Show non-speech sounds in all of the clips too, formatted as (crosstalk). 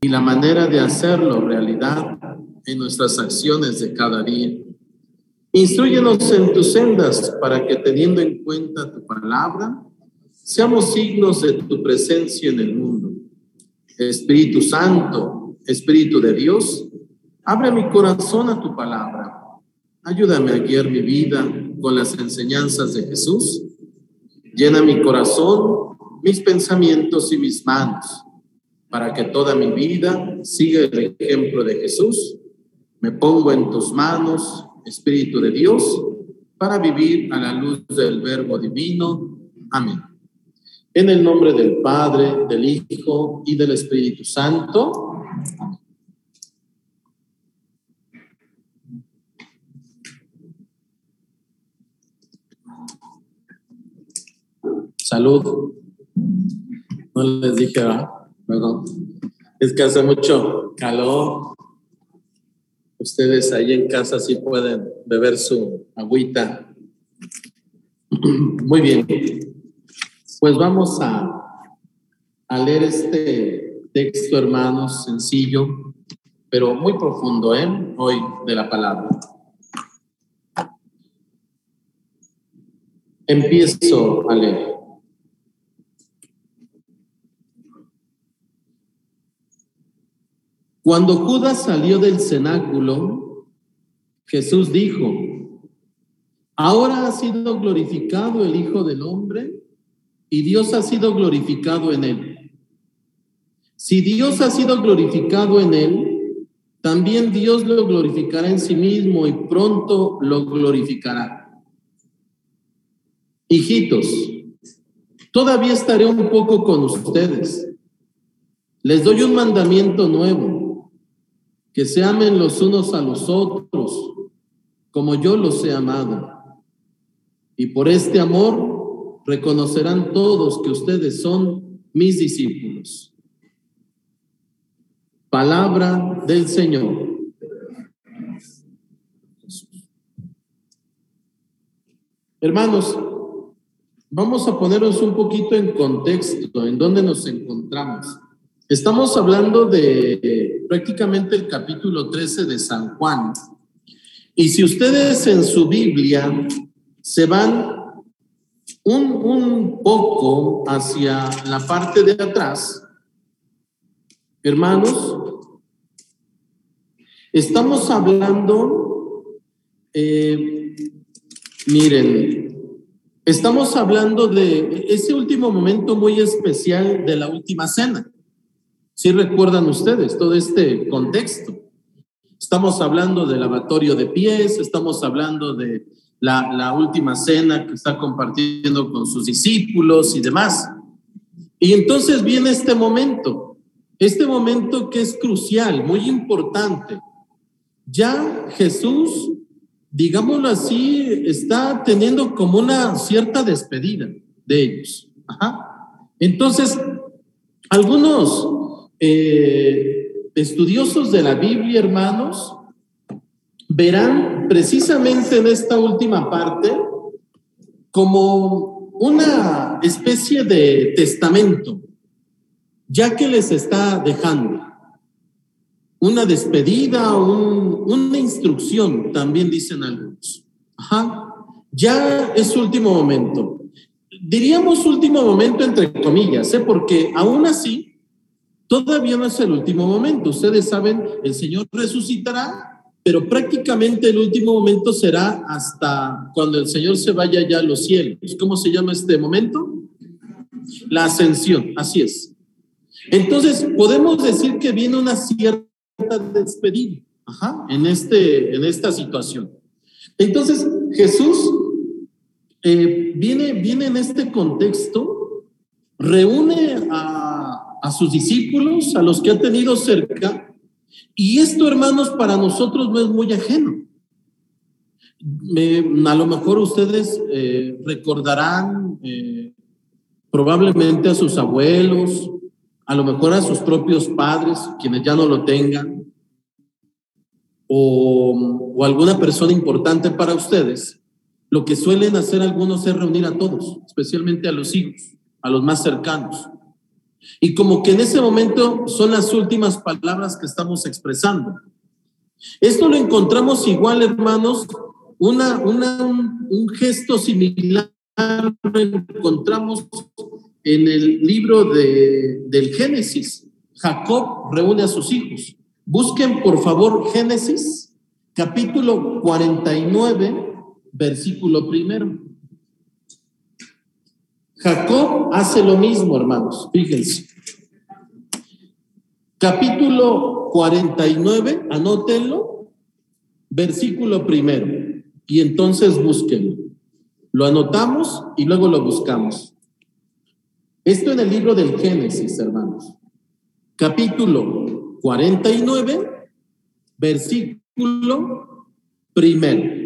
y la manera de hacerlo realidad en nuestras acciones de cada día. Instruyenos en tus sendas para que teniendo en cuenta tu palabra, seamos signos de tu presencia en el mundo. Espíritu Santo, Espíritu de Dios, abre mi corazón a tu palabra. Ayúdame a guiar mi vida con las enseñanzas de Jesús. Llena mi corazón, mis pensamientos y mis manos, para que toda mi vida siga el ejemplo de Jesús. Me pongo en tus manos Espíritu de Dios, para vivir a la luz del Verbo Divino. Amén. En el nombre del Padre, del Hijo y del Espíritu Santo. Salud. No les dije, perdón. Es que hace mucho calor Ustedes ahí en casa sí pueden beber su agüita. (clears throat) Muy bien. Pues vamos a, a leer este texto, hermanos, sencillo, pero muy profundo, ¿eh? Hoy de la palabra. Empiezo a leer. Cuando Judas salió del cenáculo, Jesús dijo, ahora ha sido glorificado el Hijo del Hombre y Dios ha sido glorificado en él. Si Dios ha sido glorificado en él, también Dios lo glorificará en sí mismo y pronto lo glorificará. Hijitos, todavía estaré un poco con ustedes. Les doy un mandamiento nuevo que se amen los unos a los otros, como yo los he amado. Y por este amor reconocerán todos que ustedes son mis discípulos. Palabra del Señor. Hermanos, vamos a ponernos un poquito en contexto, en dónde nos encontramos. Estamos hablando de prácticamente el capítulo 13 de San Juan. Y si ustedes en su Biblia se van un, un poco hacia la parte de atrás, hermanos, estamos hablando, eh, miren, estamos hablando de ese último momento muy especial de la última cena. Si recuerdan ustedes todo este contexto. Estamos hablando del lavatorio de pies, estamos hablando de la, la última cena que está compartiendo con sus discípulos y demás. Y entonces viene este momento, este momento que es crucial, muy importante. Ya Jesús, digámoslo así, está teniendo como una cierta despedida de ellos. Ajá. Entonces, algunos eh, estudiosos de la Biblia, hermanos, verán precisamente en esta última parte como una especie de testamento, ya que les está dejando una despedida, una instrucción, también dicen algunos. Ajá. Ya es último momento. Diríamos último momento entre comillas, ¿eh? porque aún así Todavía no es el último momento. Ustedes saben, el Señor resucitará, pero prácticamente el último momento será hasta cuando el Señor se vaya ya a los cielos. ¿Cómo se llama este momento? La ascensión, así es. Entonces, podemos decir que viene una cierta despedida en, este, en esta situación. Entonces, Jesús eh, viene, viene en este contexto, reúne a a sus discípulos, a los que ha tenido cerca. Y esto, hermanos, para nosotros no es muy ajeno. a lo mejor ustedes eh, recordarán eh, probablemente a sus abuelos, a lo mejor a sus propios padres, quienes ya no lo tengan, o, o alguna persona importante para ustedes. Lo que suelen hacer algunos es reunir a todos, especialmente a los hijos, a los más cercanos Y como que en ese momento son las últimas palabras que estamos expresando. Esto lo encontramos igual, hermanos, una, una, un, gesto similar lo encontramos en el libro de, del Génesis. Jacob reúne a sus hijos. Busquen, por favor, Génesis, capítulo 49, versículo primero. Jacob hace lo mismo, hermanos. Fíjense. Capítulo 49, anótenlo, versículo primero. Y entonces búsquenlo. Lo anotamos y luego lo buscamos. Esto en el libro del Génesis, hermanos. Capítulo 49, versículo primero.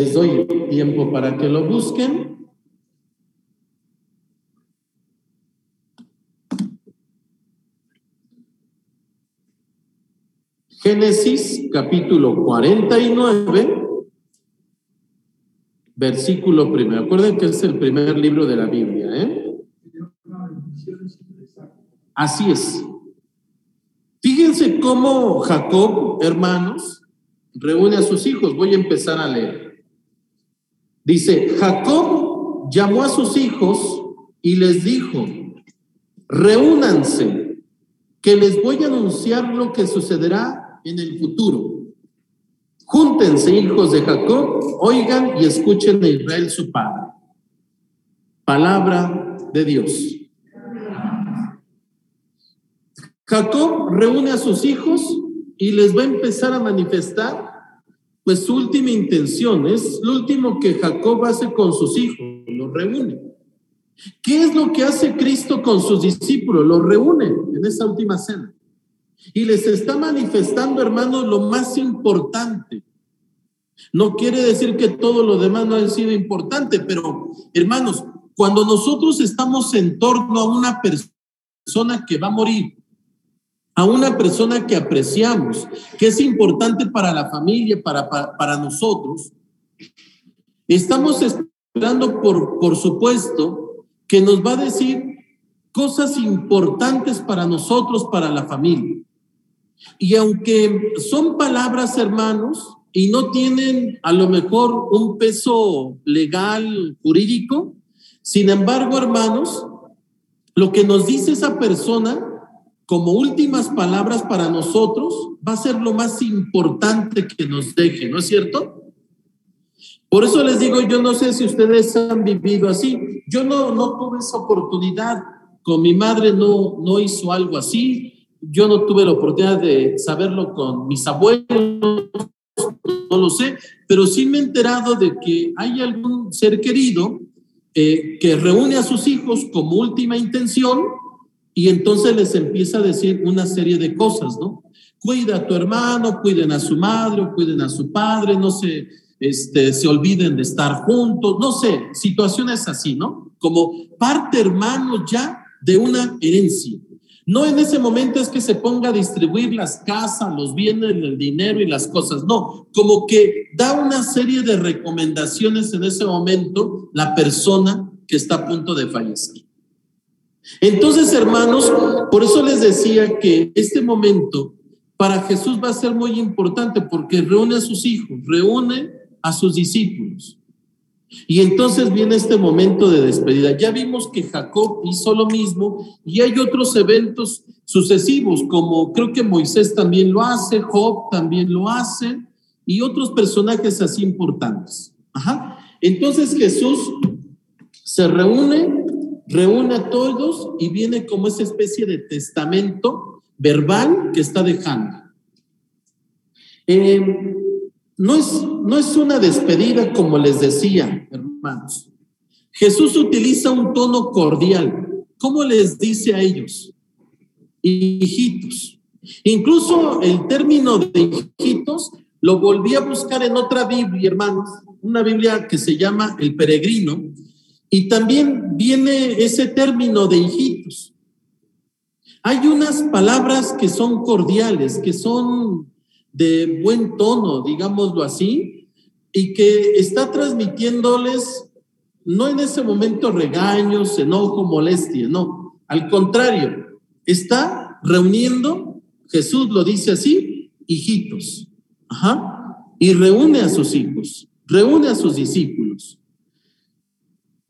Les doy tiempo para que lo busquen. Génesis capítulo 49, versículo primero. Acuerden que es el primer libro de la Biblia, ¿eh? Así es. Fíjense cómo Jacob, hermanos, reúne a sus hijos. Voy a empezar a leer. Dice, Jacob llamó a sus hijos y les dijo, reúnanse, que les voy a anunciar lo que sucederá en el futuro. Júntense, hijos de Jacob, oigan y escuchen a Israel su padre. Palabra de Dios. Jacob reúne a sus hijos y les va a empezar a manifestar pues su última intención es lo último que Jacob hace con sus hijos, los reúne. ¿Qué es lo que hace Cristo con sus discípulos? Los reúne en esa última cena. Y les está manifestando, hermanos, lo más importante. No quiere decir que todo lo demás no haya sido importante, pero hermanos, cuando nosotros estamos en torno a una persona que va a morir, a una persona que apreciamos, que es importante para la familia, para, para, nosotros, estamos esperando, por, por supuesto, que nos va a decir cosas importantes para nosotros, para la familia. Y aunque son palabras, hermanos, y no tienen a lo mejor un peso legal, jurídico, sin embargo, hermanos, lo que nos dice esa persona como últimas palabras para nosotros va a ser lo más importante que nos deje, ¿no es cierto? Por eso les digo, yo no sé si ustedes han vivido así. Yo no, no tuve esa oportunidad. Con mi madre no, no hizo algo así. Yo no tuve la oportunidad de saberlo con mis abuelos, no lo sé, pero sí me he enterado de que hay algún ser querido eh, que reúne a sus hijos como última intención y entonces les empieza a decir una serie de cosas, ¿no? Cuida a tu hermano, cuiden a su madre, cuiden a su padre, no se, este, se olviden de estar juntos, no sé, situaciones así, ¿no? Como parte hermano ya de una herencia. No en ese momento es que se ponga a distribuir las casas, los bienes, el dinero y las cosas, no, como que da una serie de recomendaciones en ese momento la persona que está a punto de fallecer. Entonces, hermanos, por eso les decía que este momento para Jesús va a ser muy importante porque reúne a sus hijos, reúne a sus discípulos. Y entonces viene este momento de despedida. Ya vimos que Jacob hizo lo mismo y hay otros eventos sucesivos, como creo que Moisés también lo hace, Job también lo hace y otros personajes así importantes. Ajá. Entonces Jesús se reúne reúne a todos y viene como esa especie de testamento verbal que está dejando. Em, no, es, no es una despedida como les decía, hermanos. Jesús utiliza un tono cordial. ¿Cómo les dice a ellos? Hijitos. Incluso el término de hijitos lo volví a buscar en otra Biblia, hermanos, una Biblia que se llama El Peregrino, y también viene ese término de hijitos. Hay unas palabras que son cordiales, que son de buen tono, digámoslo así, y que está transmitiéndoles no en ese momento regaños, enojo, molestia, no. Al contrario, está reuniendo, Jesús lo dice así, hijitos. Ajá. Y reúne a sus hijos, reúne a sus discípulos.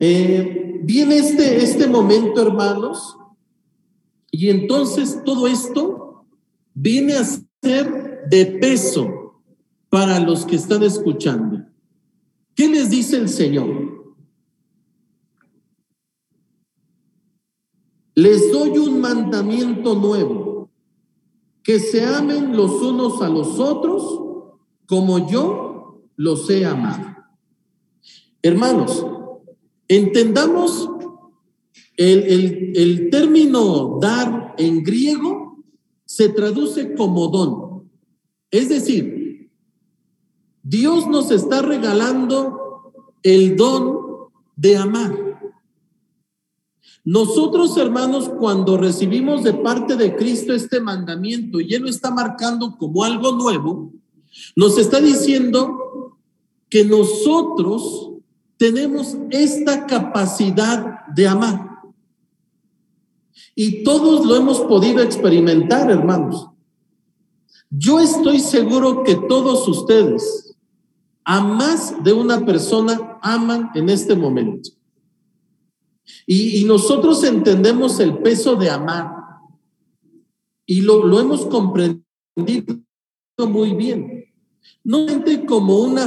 Eh, viene este, este momento, hermanos, y entonces todo esto viene a ser de peso para los que están escuchando. ¿Qué les dice el Señor? Les doy un mandamiento nuevo, que se amen los unos a los otros como yo los he amado. Hermanos, entendamos el, término dar en griego se traduce como don. Es decir, Dios nos está regalando el don de amar. Nosotros, hermanos, cuando recibimos de parte de Cristo este mandamiento y Él lo está marcando como algo nuevo, nos está diciendo que nosotros tenemos esta capacidad de amar. Y todos lo hemos podido experimentar, hermanos. Yo estoy seguro que todos ustedes, a más de una persona, aman en este momento. Y, nosotros entendemos el peso de amar. Y lo, lo hemos comprendido muy bien. No como un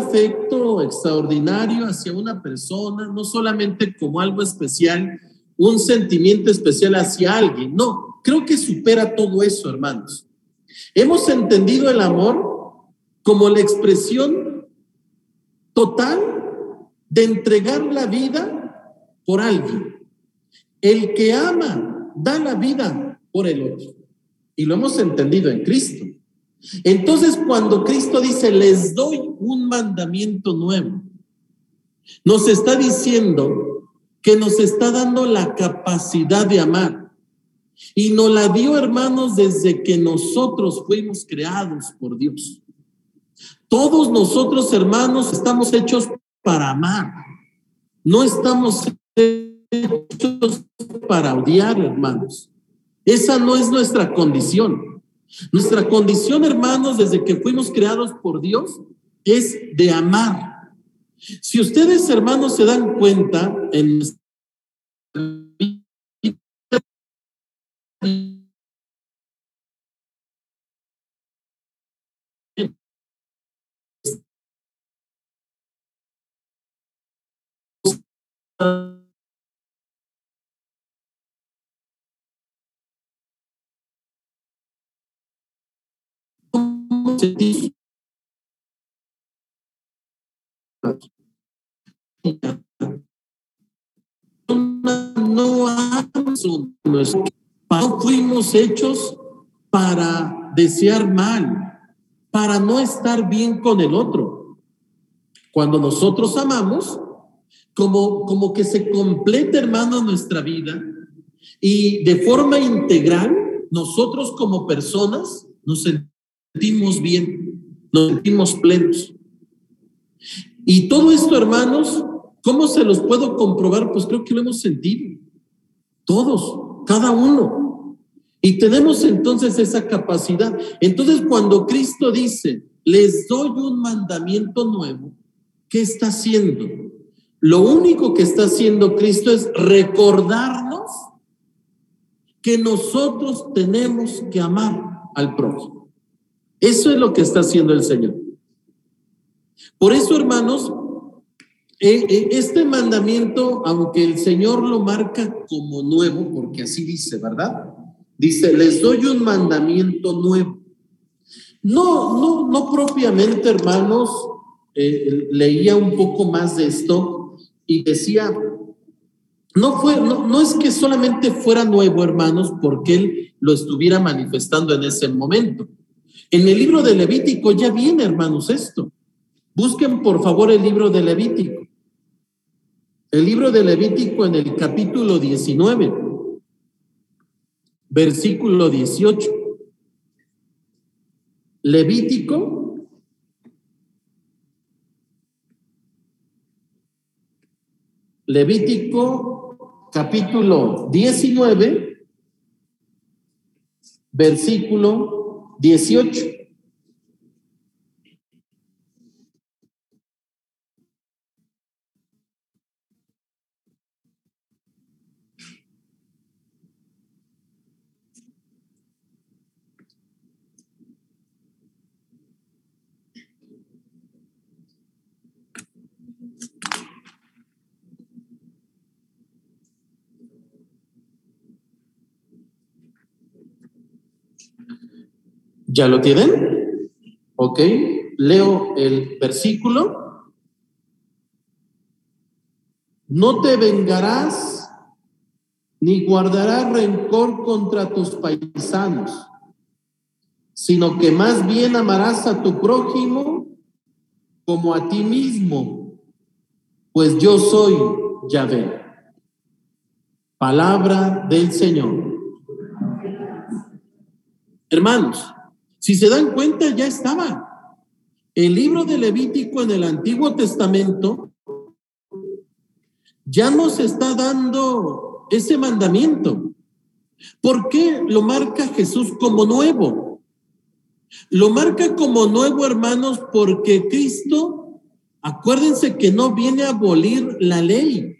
extraordinario hacia una persona, no solamente como algo especial, un sentimiento especial hacia alguien. No, creo que supera todo eso, hermanos. Hemos entendido el amor como la expresión total de entregar la vida por alguien. El que ama da la vida por el otro. Y lo hemos entendido en Cristo. Entonces, cuando Cristo dice, les doy un mandamiento nuevo, nos está diciendo que nos está dando la capacidad de amar. Y nos la dio, hermanos, desde que nosotros fuimos creados por Dios. Todos nosotros, hermanos, estamos hechos para amar. No estamos hechos para odiar, hermanos. Esa no es nuestra condición. Nuestra condición, hermanos, desde que fuimos creados por Dios, es de amar. Si ustedes, hermanos, se dan cuenta, en no no fuimos hechos para desear mal, para no estar bien con el otro. Cuando nosotros amamos, como, como que se completa, hermano, nuestra vida y de forma integral, nosotros como personas nos sentimos bien, nos sentimos plenos. Y todo esto, hermanos, ¿cómo se los puedo comprobar? Pues creo que lo hemos sentido. Todos, cada uno. Y tenemos entonces esa capacidad. Entonces, cuando Cristo dice, les doy un mandamiento nuevo, ¿qué está haciendo? Lo único que está haciendo Cristo es recordarnos que nosotros tenemos que amar al prójimo. Eso es lo que está haciendo el Señor. Por eso, hermanos, eh, eh, este mandamiento, aunque el Señor lo marca como nuevo, porque así dice, ¿verdad? Dice, les doy un mandamiento nuevo. No, no, no propiamente, hermanos, eh, leía un poco más de esto y decía, no, fue, no, no es que solamente fuera nuevo, hermanos, porque Él lo estuviera manifestando en ese momento. En el libro de Levítico ya viene, hermanos, esto. Busquen por favor el libro de Levítico. El libro de Levítico en el capítulo 19, versículo 18. Levítico Levítico capítulo 19, versículo 18. ¿Ya lo tienen? Ok, leo el versículo. No te vengarás ni guardarás rencor contra tus paisanos, sino que más bien amarás a tu prójimo como a ti mismo, pues yo soy Yahvé. Palabra del Señor. Hermanos, si se dan cuenta, ya estaba. El libro de Levítico en el Antiguo Testamento ya nos está dando ese mandamiento. ¿Por qué lo marca Jesús como nuevo? Lo marca como nuevo, hermanos, porque Cristo, acuérdense que no viene a abolir la ley,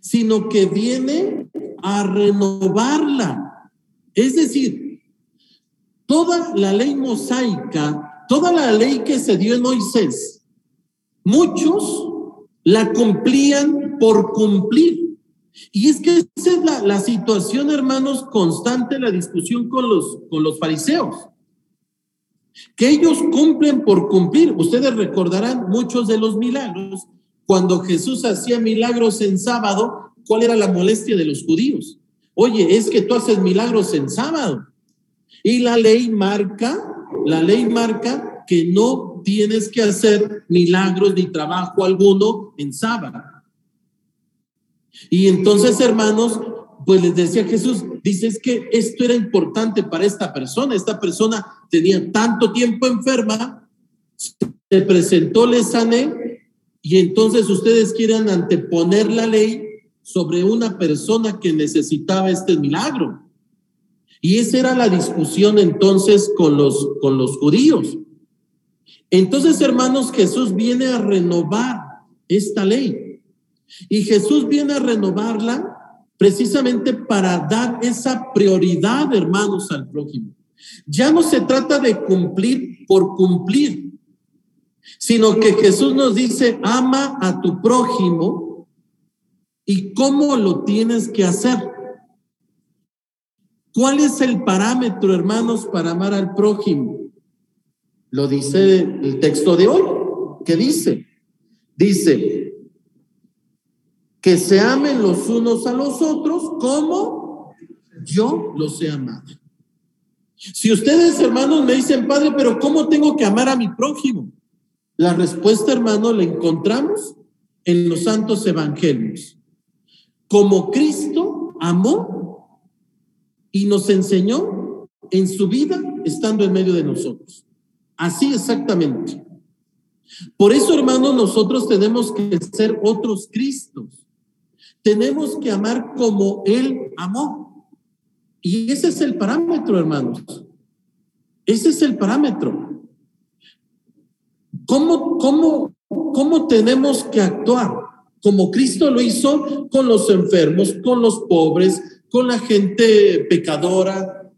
sino que viene a renovarla. Es decir, toda la ley mosaica, toda la ley que se dio en Moisés, muchos la cumplían por cumplir. Y es que esa es la, la, situación, hermanos, constante, la discusión con los, con los fariseos. Que ellos cumplen por cumplir. Ustedes recordarán muchos de los milagros. Cuando Jesús hacía milagros en sábado, ¿cuál era la molestia de los judíos? Oye, es que tú haces milagros en sábado. Y la ley marca, la ley marca que no tienes que hacer milagros ni trabajo alguno en sábado. Y entonces, hermanos, pues les decía Jesús, dices que esto era importante para esta persona. Esta persona tenía tanto tiempo enferma, se presentó, le sané, y entonces ustedes quieren anteponer la ley sobre una persona que necesitaba este milagro. Y esa era la discusión entonces con los, con los judíos. Entonces, hermanos, Jesús viene a renovar esta ley. Y Jesús viene a renovarla precisamente para dar esa prioridad, hermanos, al prójimo. Ya no se trata de cumplir por cumplir, sino que Jesús nos dice, ama a tu prójimo y cómo lo tienes que hacer. ¿Cuál es el parámetro, hermanos, para amar al prójimo? Lo dice el texto de hoy. ¿Qué dice? Dice que se amen los unos a los otros como yo los he amado. Si ustedes, hermanos, me dicen, Padre, pero ¿cómo tengo que amar a mi prójimo? La respuesta, hermano, la encontramos en los santos evangelios. Como Cristo amó y nos enseñó en su vida estando en medio de nosotros. Así exactamente. Por eso, hermanos, nosotros tenemos que ser otros Cristos. Tenemos que amar como Él amó. Y ese es el parámetro, hermanos. Ese es el parámetro. ¿Cómo, cómo, cómo tenemos que actuar? Como Cristo lo hizo con los enfermos, con los pobres, con la gente pecadora.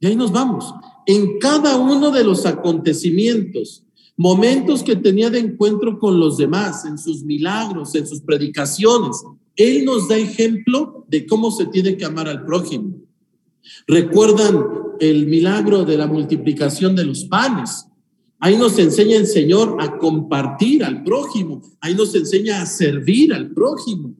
Y ahí nos vamos. En cada uno de los acontecimientos, momentos que tenía de encuentro con los demás, en sus milagros, en sus predicaciones, Él nos da ejemplo de cómo se tiene que amar al prójimo. Recuerdan el milagro de la multiplicación de los panes. Ahí nos enseña el Señor a compartir al prójimo. Ahí nos enseña a servir al prójimo.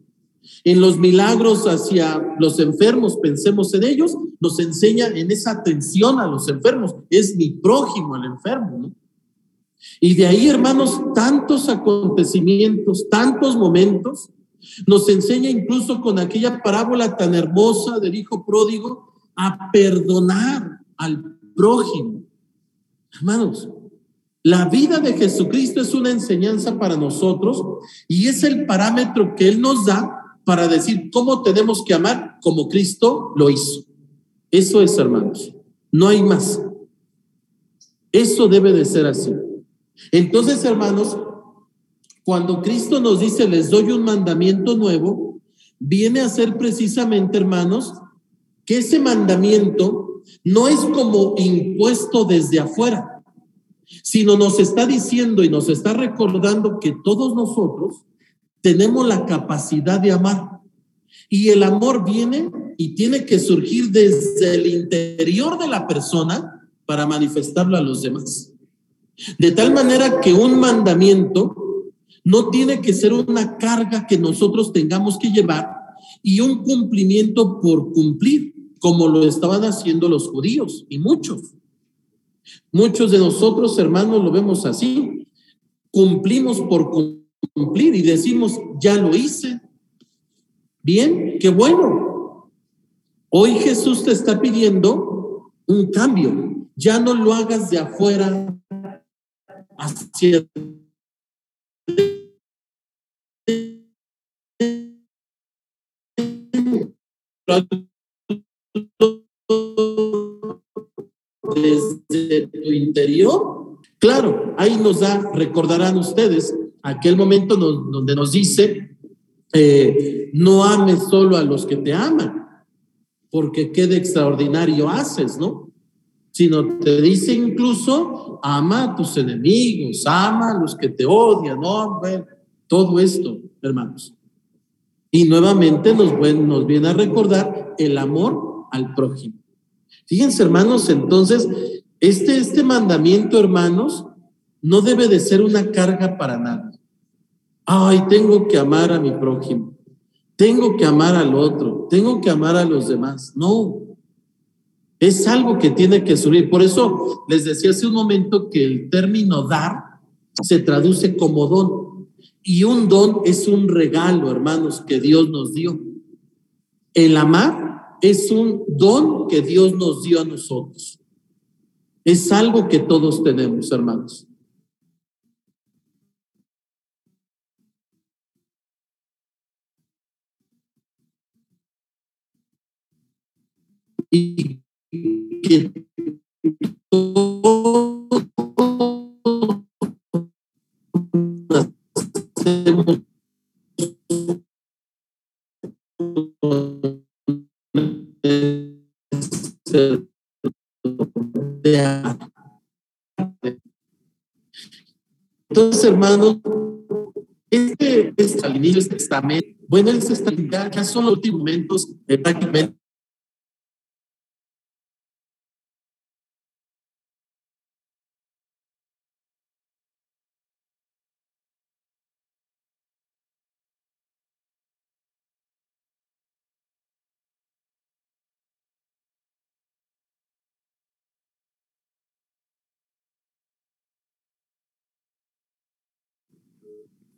En los milagros hacia los enfermos, pensemos en ellos, nos enseña en esa atención a los enfermos. Es mi prójimo el enfermo, ¿no? Y de ahí, hermanos, tantos acontecimientos, tantos momentos, nos enseña incluso con aquella parábola tan hermosa del hijo pródigo a perdonar al prójimo. Hermanos, La vida de Jesucristo es una enseñanza para nosotros y es el parámetro que Él nos da para decir cómo tenemos que amar como Cristo lo hizo. Eso es, hermanos. No hay más. Eso debe de ser así. Entonces, hermanos, cuando Cristo nos dice, les doy un mandamiento nuevo, viene a ser precisamente, hermanos, que ese mandamiento no es como impuesto desde afuera, sino nos está diciendo y nos está recordando que todos nosotros tenemos la capacidad de amar. Y el amor viene y tiene que surgir desde el interior de la persona para manifestarlo a los demás. De tal manera que un mandamiento no tiene que ser una carga que nosotros tengamos que llevar y un cumplimiento por cumplir, como lo estaban haciendo los judíos y muchos. Muchos de nosotros, hermanos, lo vemos así. Cumplimos por cumplir y decimos, ya lo hice. Bien, qué bueno. Hoy Jesús te está pidiendo un cambio. Ya no lo hagas de afuera hacia desde tu interior. Claro, ahí nos da, recordarán ustedes, aquel momento donde nos dice, eh, no ames solo a los que te aman, porque qué extraordinario haces, ¿no? Sino te dice incluso, ama a tus enemigos, ama a los que te odian, ¿no? todo esto, hermanos. Y nuevamente nos, nos viene a recordar el amor al prójimo. Fíjense, hermanos, entonces, este, este mandamiento, hermanos, no debe de ser una carga para nada. Ay, tengo que amar a mi prójimo, tengo que amar al otro, tengo que amar a los demás. No, es algo que tiene que subir. Por eso les decía hace un momento que el término dar se traduce como don. Y un don es un regalo, hermanos, que Dios nos dio. El amar es un don que Dios nos dio a nosotros. Es algo que todos tenemos, hermanos. Y que Entonces, hermanos, este, este al inicio del testamento, bueno, el testamento ya son los últimos momentos eh, prácticamente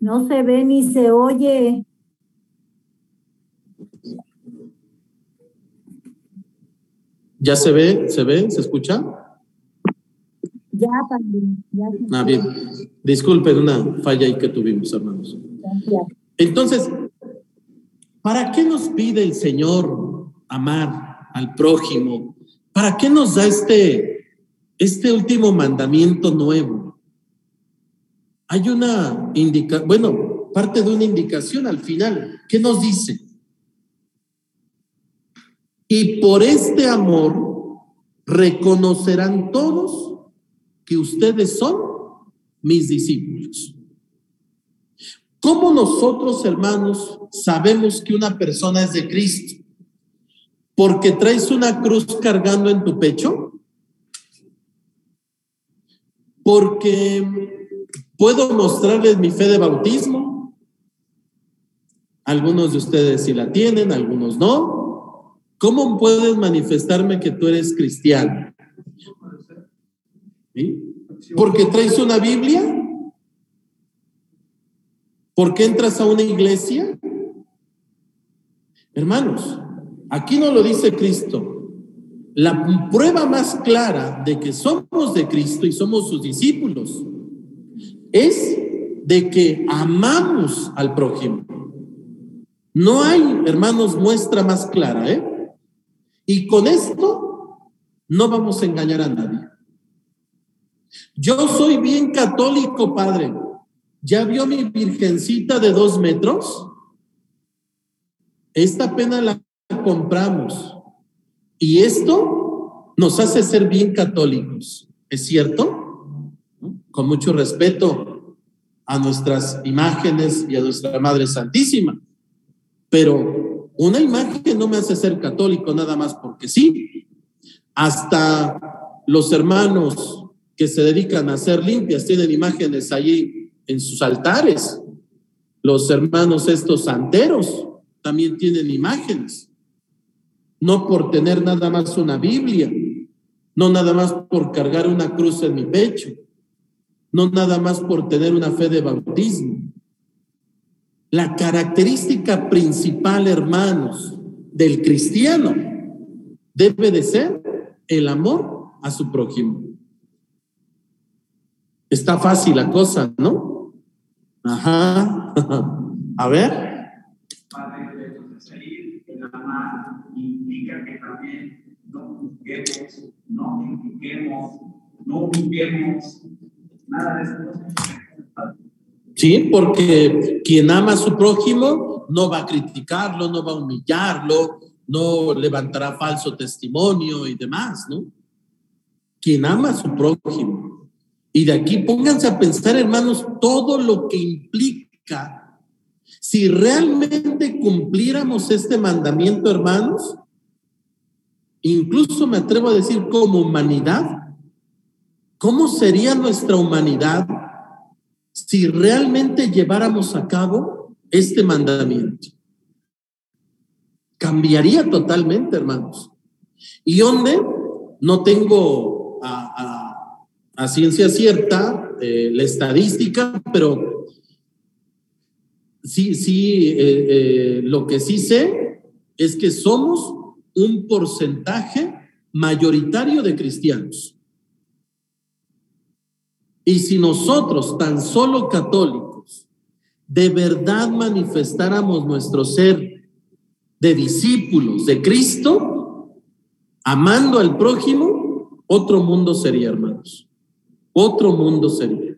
No se ve ni se oye. ¿Ya se ve? ¿Se ve? ¿Se escucha? Ya, también. Ya ah, bien. Disculpen una falla ahí que tuvimos, hermanos. Entonces, ¿para qué nos pide el Señor amar al prójimo? ¿Para qué nos da este, este último mandamiento nuevo? Hay una indicación, bueno, parte de una indicación al final. ¿Qué nos dice? Y por este amor reconocerán todos que ustedes son mis discípulos. ¿Cómo nosotros, hermanos, sabemos que una persona es de Cristo? ¿Porque traes una cruz cargando en tu pecho? Porque ¿Puedo mostrarles mi fe de bautismo? Algunos de ustedes sí la tienen, algunos no. ¿Cómo puedes manifestarme que tú eres cristiano? ¿Porque traes una Biblia? ¿Porque entras a una iglesia? Hermanos, aquí no lo dice Cristo. La prueba más clara de que somos de Cristo y somos sus discípulos es de que amamos al prójimo. No hay, hermanos, muestra más clara, ¿eh? Y con esto no vamos a engañar a nadie. Yo soy bien católico, padre. ¿Ya vio mi virgencita de dos metros? Esta pena la compramos. Y esto nos hace ser bien católicos. ¿Es cierto? Con mucho respeto a nuestras imágenes y a nuestra Madre Santísima. Pero una imagen no me hace ser católico nada más porque sí. Hasta los hermanos que se dedican a hacer limpias tienen imágenes allí en sus altares. Los hermanos estos santeros también tienen imágenes. No por tener nada más una Biblia, no nada más por cargar una cruz en mi pecho, no nada más por tener una fe de bautismo. La característica principal, hermanos, del cristiano debe de ser el amor a su prójimo. Está fácil la cosa, ¿no? Ajá. (laughs) A ver implica que también no juzguemos, no no Sí, porque quien ama a su prójimo no va a criticarlo, no va a humillarlo, no levantará falso testimonio y demás, ¿no? Quien ama a su prójimo. Y de aquí pónganse a pensar, hermanos, todo lo que implica si realmente cumpliéramos este mandamiento, hermanos, incluso me atrevo a decir como humanidad, ¿cómo sería nuestra humanidad si realmente lleváramos a cabo este mandamiento? Cambiaría totalmente, hermanos. ¿Y dónde? No tengo a, ciencia cierta eh, la estadística, pero sí, sí, eh, eh, lo que sí sé es que somos un porcentaje mayoritario de cristianos. Y si nosotros, tan solo católicos, de verdad manifestáramos nuestro ser de discípulos de Cristo, amando al prójimo, otro mundo sería, hermanos. Otro mundo sería.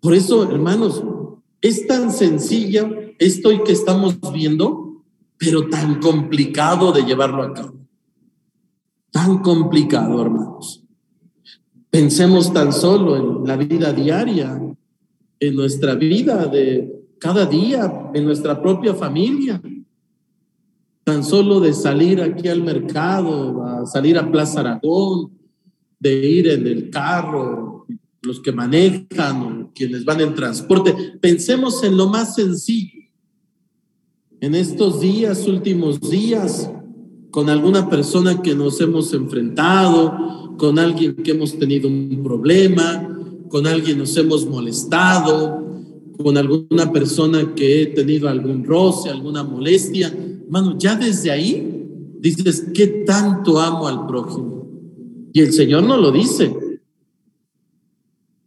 Por eso, hermanos, es tan sencilla esto que estamos viendo, pero tan complicado de llevarlo a cabo. Tan complicado, hermanos. Pensemos tan solo en la vida diaria, en nuestra vida de cada día, en nuestra propia familia. Tan solo de salir aquí al mercado, a salir a Plaza Aragón, de ir en el carro, los que manejan o quienes van en transporte. Pensemos en lo más sencillo. En estos días, últimos días, con alguna persona que nos hemos enfrentado, con alguien que hemos tenido un problema, con alguien nos hemos molestado, con alguna persona que he tenido algún roce, alguna molestia. Hermano, ya desde ahí dices, ¿qué tanto amo al prójimo? Y el Señor no lo dice.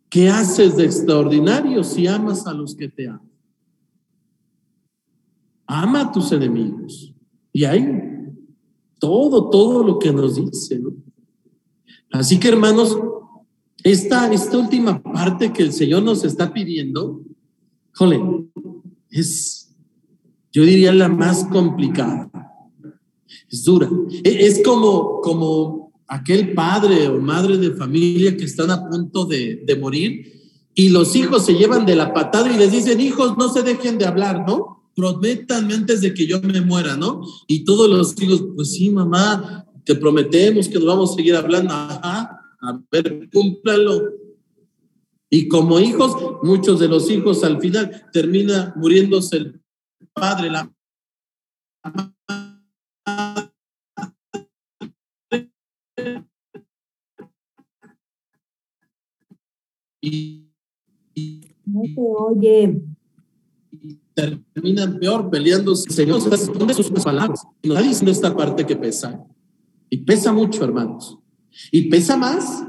¿Qué haces de extraordinario si amas a los que te aman? Ama a tus enemigos. Y hay todo, todo lo que nos dice. Así que hermanos, esta, esta última parte que el Señor nos está pidiendo, jole, es, yo diría, la más complicada. Es dura. E, es como, como aquel padre o madre de familia que están a punto de, morir y los hijos se llevan de la patada y les dicen, hijos, no se dejen de hablar, ¿no? Prométanme antes de que yo me muera, ¿no? Y todos los hijos, pues sí, mamá, te prometemos que nos vamos a seguir hablando. Ajá, a ver, cúmplalo. Y como hijos, muchos de los hijos al final termina muriéndose el padre, la no se oye. Terminan peor peleándose. Señor, ¿dónde sus palabras? Y nos está esta parte que pesa. Y pesa mucho, hermanos. Y pesa más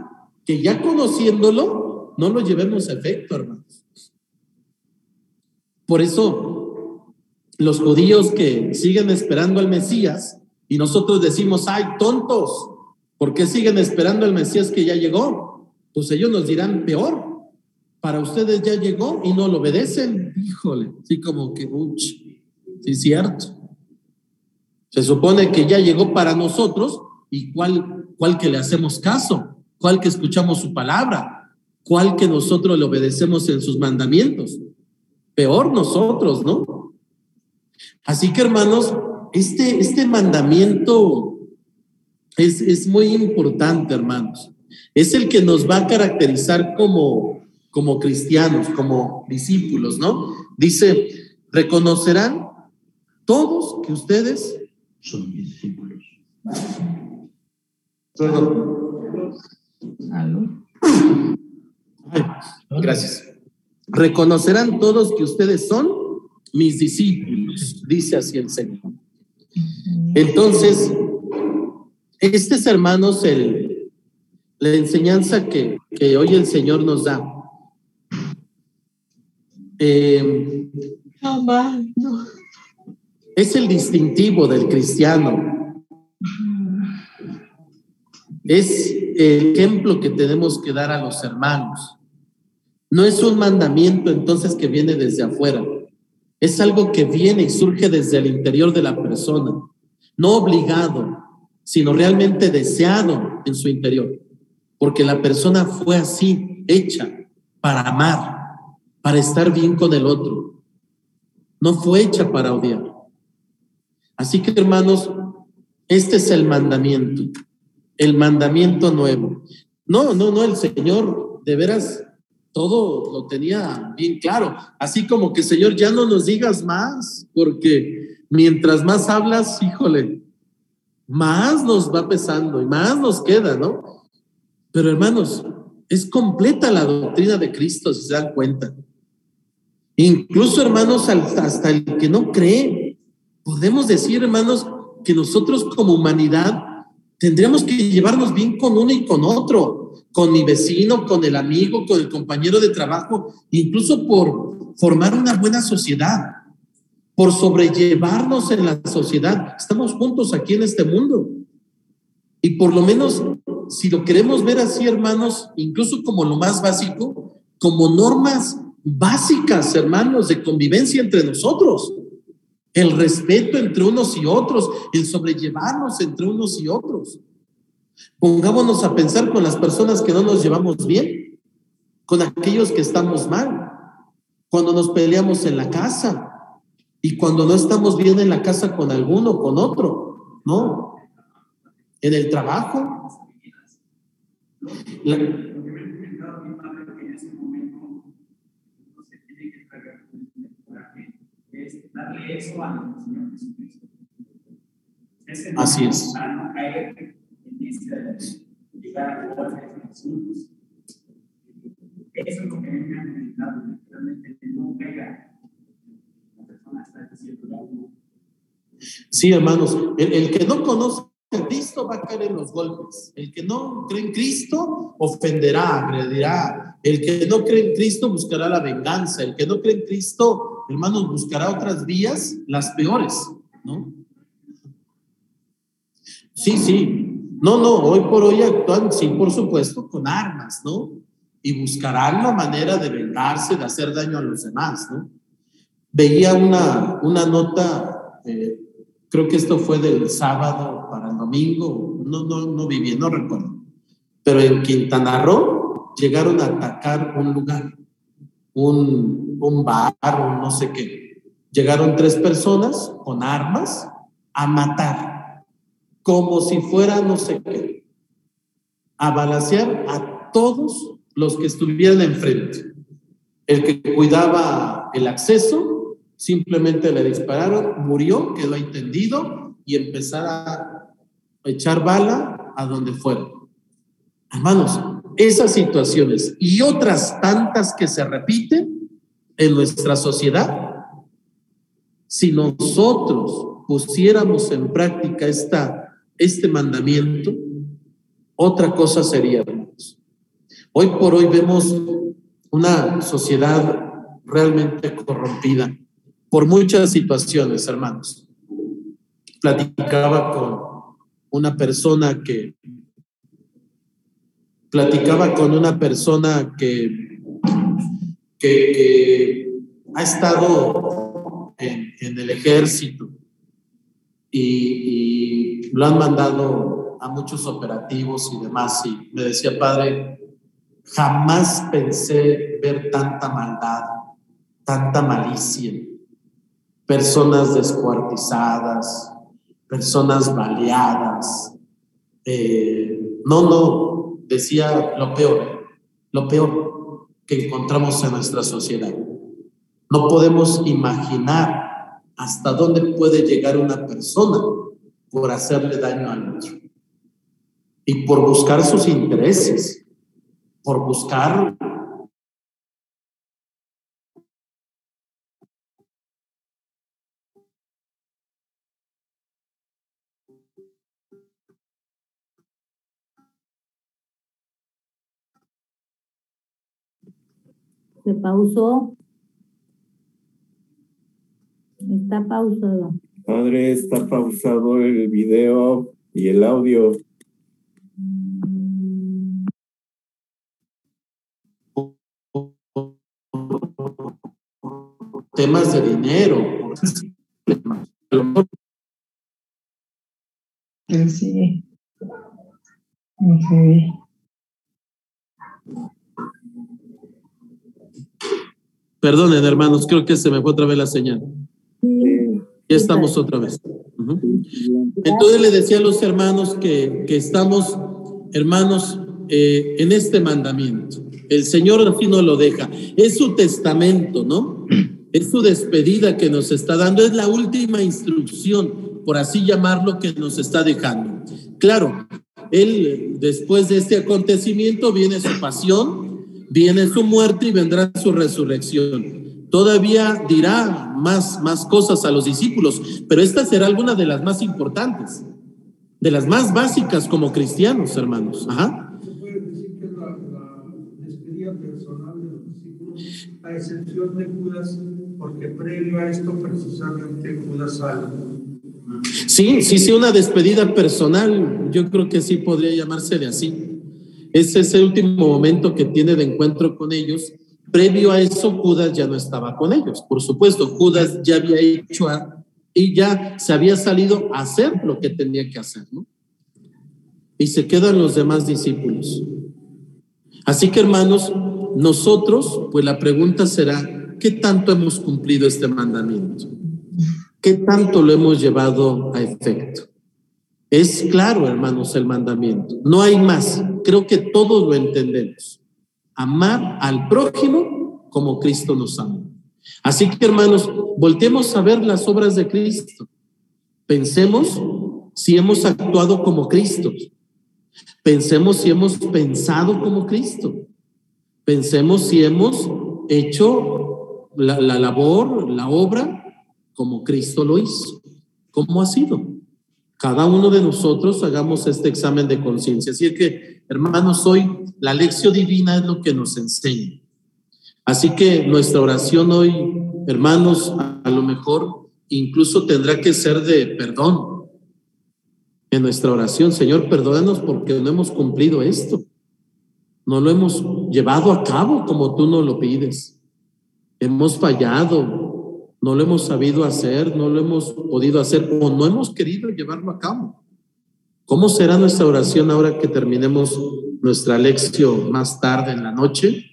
que ya conociéndolo, no lo llevemos a efecto, hermanos. Por eso, los judíos que siguen esperando al Mesías y nosotros decimos, ay, tontos, ¿por qué siguen esperando al Mesías que ya llegó? Pues ellos nos dirán, peor, para ustedes ya llegó y no lo obedecen. Híjole, sí como que, uch, sí cierto. Se supone que ya llegó para nosotros y cuál, cuál que le hacemos caso, cuál que escuchamos su palabra, cuál que nosotros le obedecemos en sus mandamientos. Peor nosotros, ¿no? Así que hermanos, este, este mandamiento es, es muy importante, hermanos. Es el que nos va a caracterizar como, como cristianos, como discípulos, ¿no? Dice, reconocerán todos que ustedes son mis discípulos. gracias. Reconocerán todos que ustedes son mis discípulos, dice así el Señor. Entonces, este es, hermanos, el, la enseñanza que, que hoy el Señor nos da. Eh, es el distintivo del cristiano. Es el ejemplo que tenemos que dar a los hermanos. No es un mandamiento entonces que viene desde afuera. Es algo que viene y surge desde el interior de la persona. No obligado, sino realmente deseado en su interior. Porque la persona fue así, hecha para amar, para estar bien con el otro. No fue hecha para odiar. Así que hermanos, este es el mandamiento, el mandamiento nuevo. No, no, no, el Señor de veras todo lo tenía bien claro. Así como que, Señor, ya no nos digas más, porque mientras más hablas, híjole, más nos va pesando y más nos queda, ¿no? Pero hermanos, es completa la doctrina de Cristo, si se dan cuenta. Incluso, hermanos, hasta el que no cree, podemos decir, hermanos, que nosotros como humanidad tendríamos que llevarnos bien con uno y con otro, con mi vecino, con el amigo, con el compañero de trabajo, incluso por formar una buena sociedad, por sobrellevarnos en la sociedad. Estamos juntos aquí en este mundo. Y por lo menos, si lo queremos ver así, hermanos, incluso como lo más básico, como normas básicas, hermanos, de convivencia entre nosotros el respeto entre unos y otros, el sobrellevarnos entre unos y otros. Pongámonos a pensar con las personas que no nos llevamos bien, con aquellos que estamos mal, cuando nos peleamos en la casa y cuando no estamos bien en la casa con alguno, con otro, ¿no? En el trabajo. Eso Señor Jesucristo. Así es. Para no caer en este llegar a de Jesús. Eso es lo que me han comentado, realmente no caiga. La persona está diciendo algo. Sí, hermanos, el, el que no conoce a Cristo va a caer en los golpes. El que no cree en Cristo ofenderá, agredirá. El que no cree en Cristo buscará la venganza. El que no cree en Cristo hermanos, buscará otras vías, las peores, ¿no? Sí, sí. No, no, hoy por hoy actúan, sí, por supuesto, con armas, ¿no? Y buscarán la manera de vengarse, de hacer daño a los demás, ¿no? Veía una, una nota, eh, creo que esto fue del sábado para el domingo, no, no, no viví, no recuerdo, pero en Quintana Roo llegaron a atacar un lugar, un, un bar o no sé qué. Llegaron tres personas con armas a matar, como si fuera no sé qué, a balasear a todos los que estuvieran enfrente. El que cuidaba el acceso, simplemente le dispararon, murió, quedó ahí tendido y empezar a echar bala a donde fuera. Hermanos, esas situaciones y otras tantas que se repiten en nuestra sociedad, si nosotros pusiéramos en práctica esta, este mandamiento, otra cosa sería, Hoy por hoy vemos una sociedad realmente corrompida por muchas situaciones, hermanos. Platicaba con una persona que platicaba con una persona que, que, ha estado en, el ejército y, y, lo han mandado a muchos operativos y demás. Y me decía, padre, jamás pensé ver tanta maldad, tanta malicia, personas descuartizadas, personas baleadas. Eh, no, no, decía lo peor, lo peor que encontramos en nuestra sociedad. No podemos imaginar hasta dónde puede llegar una persona por hacerle daño al otro y por buscar sus intereses, por buscar Se pausó. Está pausado. Padre, está pausado el video y el audio. Temas de dinero. Sí. Sí. Perdonen, hermanos, creo que se me fue otra vez la señal. Ya estamos otra vez. Entonces le decía a los hermanos que, que estamos, hermanos, eh, en este mandamiento. El Señor así no lo deja. Es su testamento, ¿no? Es su despedida que nos está dando. Es la última instrucción, por así llamarlo, que nos está dejando. Claro, Él, después de este acontecimiento, viene su pasión, viene su muerte y vendrá su resurrección. Todavía dirá más, más cosas a los discípulos, pero esta será alguna de las más importantes, de las más básicas como cristianos, hermanos. Ajá. a excepción de Judas, porque previo a esto precisamente Judas Sí, sí, sí, una despedida personal, yo creo que sí podría llamarse de así. Es ese último momento que tiene de encuentro con ellos. Previo a eso, Judas ya no estaba con ellos. Por supuesto, Judas ya había hecho y ya se había salido a hacer lo que tenía que hacer, ¿no? Y se quedan los demás discípulos. Así que, hermanos, nosotros, pues la pregunta será, ¿qué tanto hemos cumplido este mandamiento? ¿Qué tanto lo hemos llevado a efecto? Es claro, hermanos, el mandamiento. No hay más. Creo que todos lo entendemos. Amar al prójimo como Cristo nos ama. Así que, hermanos, volteemos a ver las obras de Cristo. Pensemos si hemos actuado como Cristo. Pensemos si hemos pensado como Cristo. Pensemos si hemos hecho la, la labor, la obra, como Cristo lo hizo. ¿Cómo ha sido? Cada uno de nosotros hagamos este examen de conciencia. Así que, hermanos, hoy la lección divina es lo que nos enseña. Así que nuestra oración hoy, hermanos, a lo mejor incluso tendrá que ser de perdón. En nuestra oración, Señor, perdónanos porque no hemos cumplido esto. No lo hemos llevado a cabo como tú nos lo pides. Hemos fallado, no lo hemos sabido hacer, no lo hemos podido hacer o no hemos querido llevarlo a cabo. ¿Cómo será nuestra oración ahora que terminemos nuestra lección más tarde en la noche?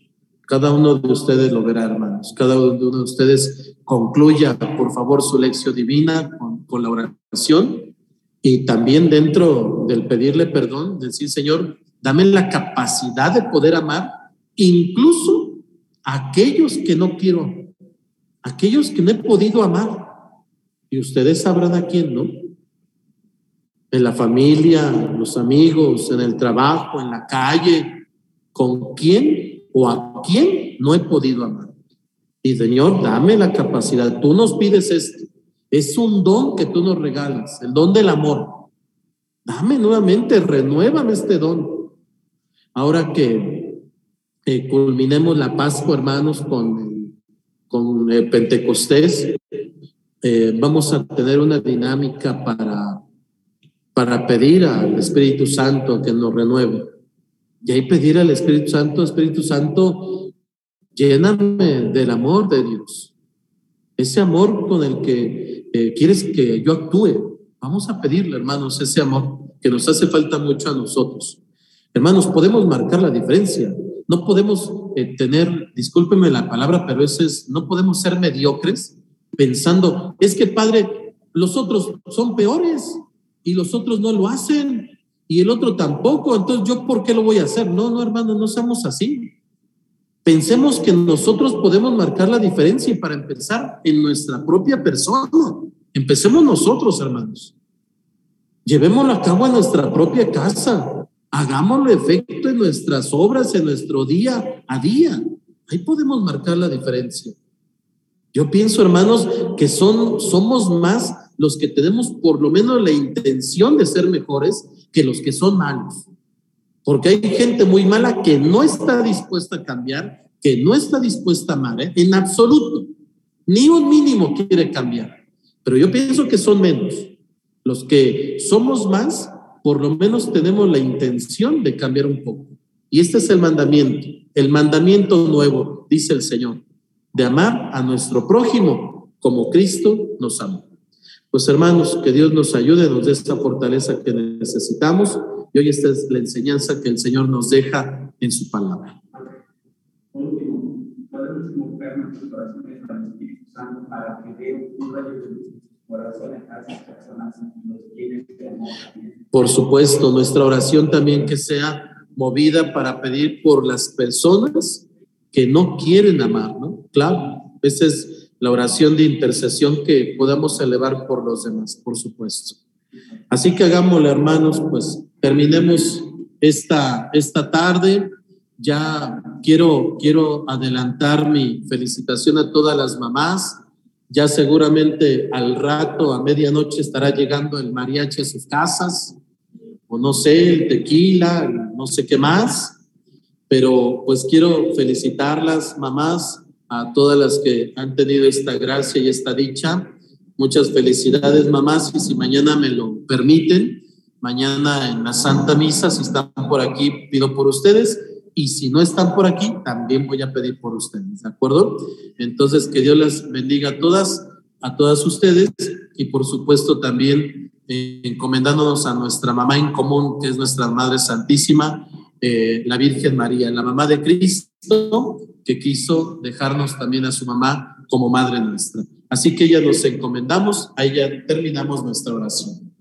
Cada uno de ustedes lo verá, hermanos. Cada uno de ustedes concluya, por favor, su lección divina con, con la oración y también dentro del pedirle perdón, decir, Señor, dame la capacidad de poder amar incluso a aquellos que no quiero aquellos que no he podido amar. Y ustedes sabrán a quién, ¿no? En la familia, los amigos, en el trabajo, en la calle, con quién o a quién no he podido amar. Y Señor, dame la capacidad. Tú nos pides esto. Es un don que tú nos regalas, el don del amor. Dame nuevamente, renuévame este don. Ahora que eh, culminemos la Pascua, hermanos, con, con el Pentecostés, eh, vamos a tener una dinámica para, para pedir al Espíritu Santo que nos renueve. Y ahí pedir al Espíritu Santo, Espíritu Santo, lléname del amor de Dios. Ese amor con el que eh, quieres que yo actúe. Vamos a pedirle, hermanos, ese amor que nos hace falta mucho a nosotros. Hermanos, podemos marcar la diferencia. No podemos eh, tener, discúlpeme la palabra, pero eso es, no podemos ser mediocres pensando, es que Padre, los otros son peores y los otros no lo hacen y el otro tampoco, entonces yo por qué lo voy a hacer? No, no, hermanos, no seamos así. Pensemos que nosotros podemos marcar la diferencia y para empezar en nuestra propia persona. Empecemos nosotros, hermanos. Llevémoslo a cabo en nuestra propia casa. Hagámoslo efecto en nuestras obras, en nuestro día a día. Ahí podemos marcar la diferencia. Yo pienso, hermanos, que son, somos más los que tenemos por lo menos la intención de ser mejores que los que son malos. Porque hay gente muy mala que no está dispuesta a cambiar, que no está dispuesta a amar, ¿eh? en absoluto. Ni un mínimo quiere cambiar. Pero yo pienso que son menos. Los que somos más, por lo menos tenemos la intención de cambiar un poco. Y este es el mandamiento, el mandamiento nuevo, dice el Señor, de amar a nuestro prójimo como Cristo nos amó. Pues hermanos, que Dios nos ayude, nos dé esta fortaleza que necesitamos y hoy esta es la enseñanza que el Señor nos deja en su palabra. Último, podemos invocar nuestros corazones al Espíritu Santo para que dé un rayo de luz Por supuesto, nuestra oración también que sea movida para pedir por las personas que no quieren amar, ¿no? Claro, esa es la oración de intercesión que podamos elevar por los demás, por supuesto. Así que hagámoslo, hermanos, pues terminemos esta, esta tarde. Ya quiero, quiero adelantar mi felicitación a todas las mamás. Ya seguramente al rato, a medianoche, estará llegando el mariachi a sus casas, o no sé, el tequila, no sé qué más. Pero pues quiero felicitarlas, mamás, a todas las que han tenido esta gracia y esta dicha. Muchas felicidades, mamás, y si mañana me lo permiten, mañana en la Santa Misa, si están por aquí, pido por ustedes, y si no están por aquí, también voy a pedir por ustedes, ¿de acuerdo? Entonces, que Dios las bendiga a todas, a todas ustedes, y por supuesto también eh, encomendándonos a nuestra mamá en común, que es nuestra Madre Santísima, eh, la Virgen María, la mamá de Cristo, que quiso dejarnos también a su mamá como madre nuestra. Así que ya nos encomendamos, ahí ya terminamos nuestra oración.